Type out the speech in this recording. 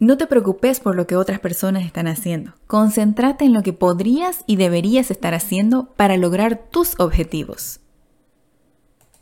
No te preocupes por lo que otras personas están haciendo. Concéntrate en lo que podrías y deberías estar haciendo para lograr tus objetivos.